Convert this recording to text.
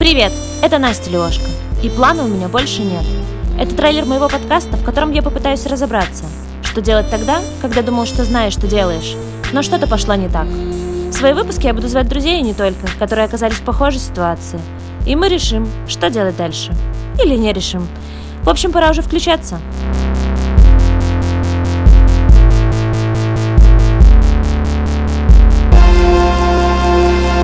Привет, это Настя Лешка. И плана у меня больше нет. Это трейлер моего подкаста, в котором я попытаюсь разобраться, что делать тогда, когда думал, что знаешь, что делаешь, но что-то пошло не так. В свои выпуски я буду звать друзей и не только, которые оказались в похожей ситуации. И мы решим, что делать дальше. Или не решим. В общем, пора уже включаться.